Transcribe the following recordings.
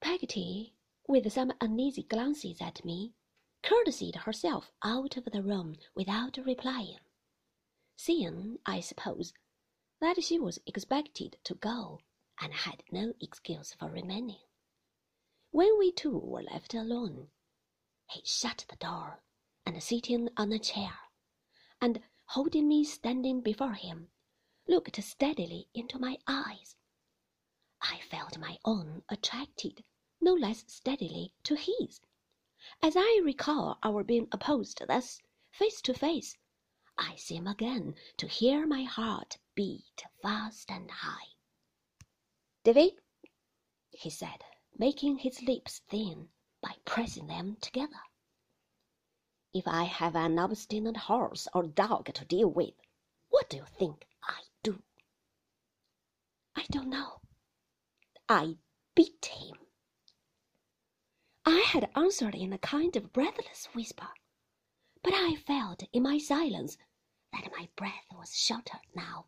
Peggotty, with some uneasy glances at me, courtesied herself out of the room without replying, seeing, I suppose, that she was expected to go and had no excuse for remaining. When we two were left alone, he shut the door and sitting on a chair, and holding me standing before him, looked steadily into my eyes. I felt my own attracted no less steadily to his. As I recall our being opposed thus, face to face, I seem again to hear my heart beat fast and high. David, he said, making his lips thin by pressing them together. If I have an obstinate horse or dog to deal with, what do you think I do? I don't know. I beat him. Had answered in a kind of breathless whisper, but I felt in my silence that my breath was shorter now.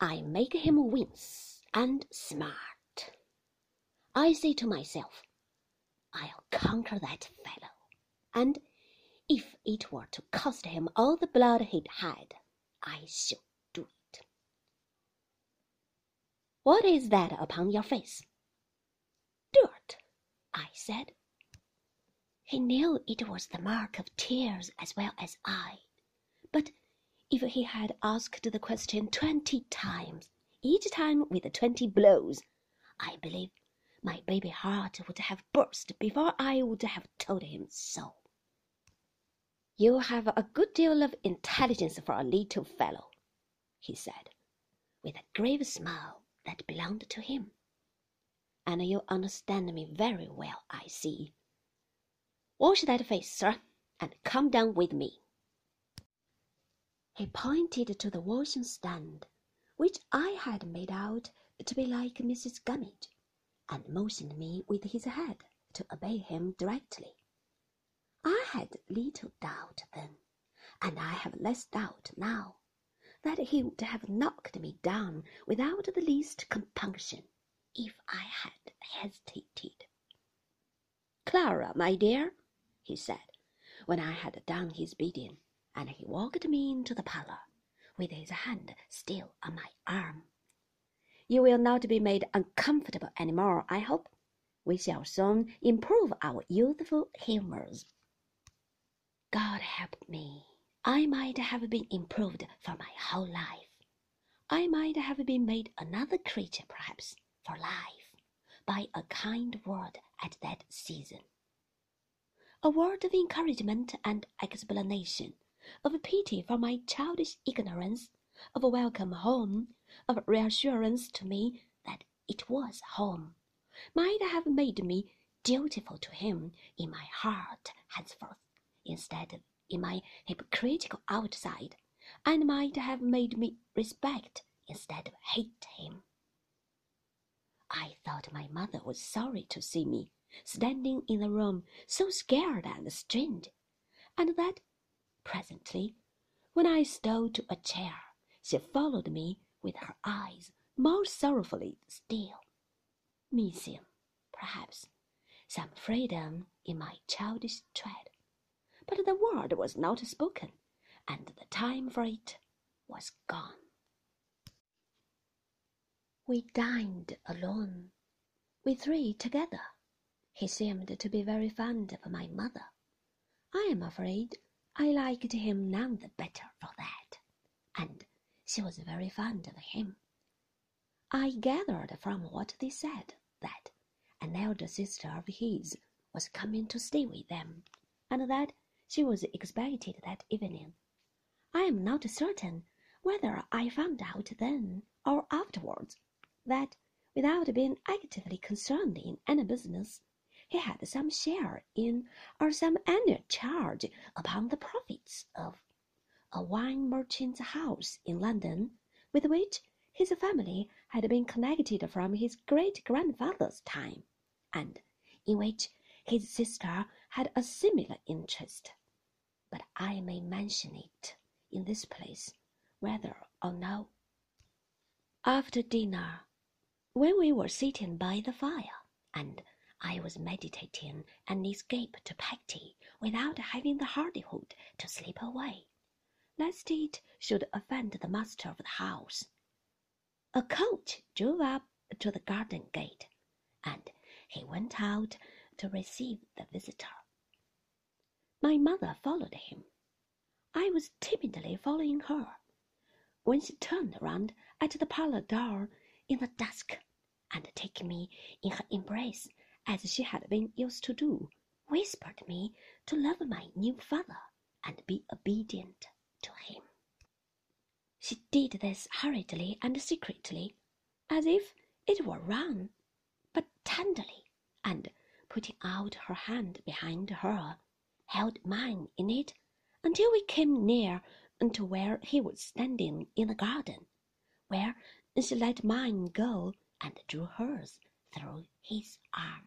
I make him wince and smart. I say to myself, I'll conquer that fellow, and if it were to cost him all the blood he'd had, I should do it. What is that upon your face? Dirt, I said. He knew it was the mark of tears as well as I, but if he had asked the question twenty times, each time with twenty blows, I believe my baby heart would have burst before I would have told him so. You have a good deal of intelligence for a little fellow, he said, with a grave smile that belonged to him. And you understand me very well, I see. Wash that face, sir, and come down with me. He pointed to the washing stand, which I had made out to be like Mrs. Gummidge, and motioned me with his head to obey him directly. I had little doubt then, and I have less doubt now, that he would have knocked me down without the least compunction if I had hesitated. Clara, my dear, he said, when I had done his bidding, and he walked me into the parlour, with his hand still on my arm. You will not be made uncomfortable any more, I hope. We shall soon improve our youthful humours. God help me. I might have been improved for my whole life. I might have been made another creature, perhaps, for life, by a kind word at that season. A word of encouragement and explanation, of pity for my childish ignorance, of a welcome home, of reassurance to me that it was home, might have made me dutiful to him in my heart henceforth instead of in my hypocritical outside, and might have made me respect instead of hate him. I thought my mother was sorry to see me standing in the room so scared and strange, and that presently, when I stole to a chair, she followed me with her eyes more sorrowfully still, missing, perhaps, some freedom in my childish tread. But the word was not spoken, and the time for it was gone. We dined alone, we three together. He seemed to be very fond of my mother. I am afraid I liked him none the better for that, and she was very fond of him. I gathered from what they said that an elder sister of his was coming to stay with them, and that she was expected that evening. I am not certain whether I found out then or afterwards that, without being actively concerned in any business, he had some share in or some annual charge upon the profits of a wine merchant's house in London, with which his family had been connected from his great grandfather's time, and in which his sister had a similar interest but I may mention it in this place, whether or no. After dinner, when we were sitting by the fire, and I was meditating an escape to Peggotty without having the hardihood to slip away, lest it should offend the master of the house. A coach drove up to the garden gate, and he went out to receive the visitor. My mother followed him. I was timidly following her, when she turned round at the parlour door in the dusk, and taking me in her embrace as she had been used to do, whispered me to love my new father and be obedient to him. She did this hurriedly and secretly, as if it were wrong, but tenderly, and putting out her hand behind her, held mine in it until we came near to where he was standing in the garden, where she let mine go and drew hers through his arm.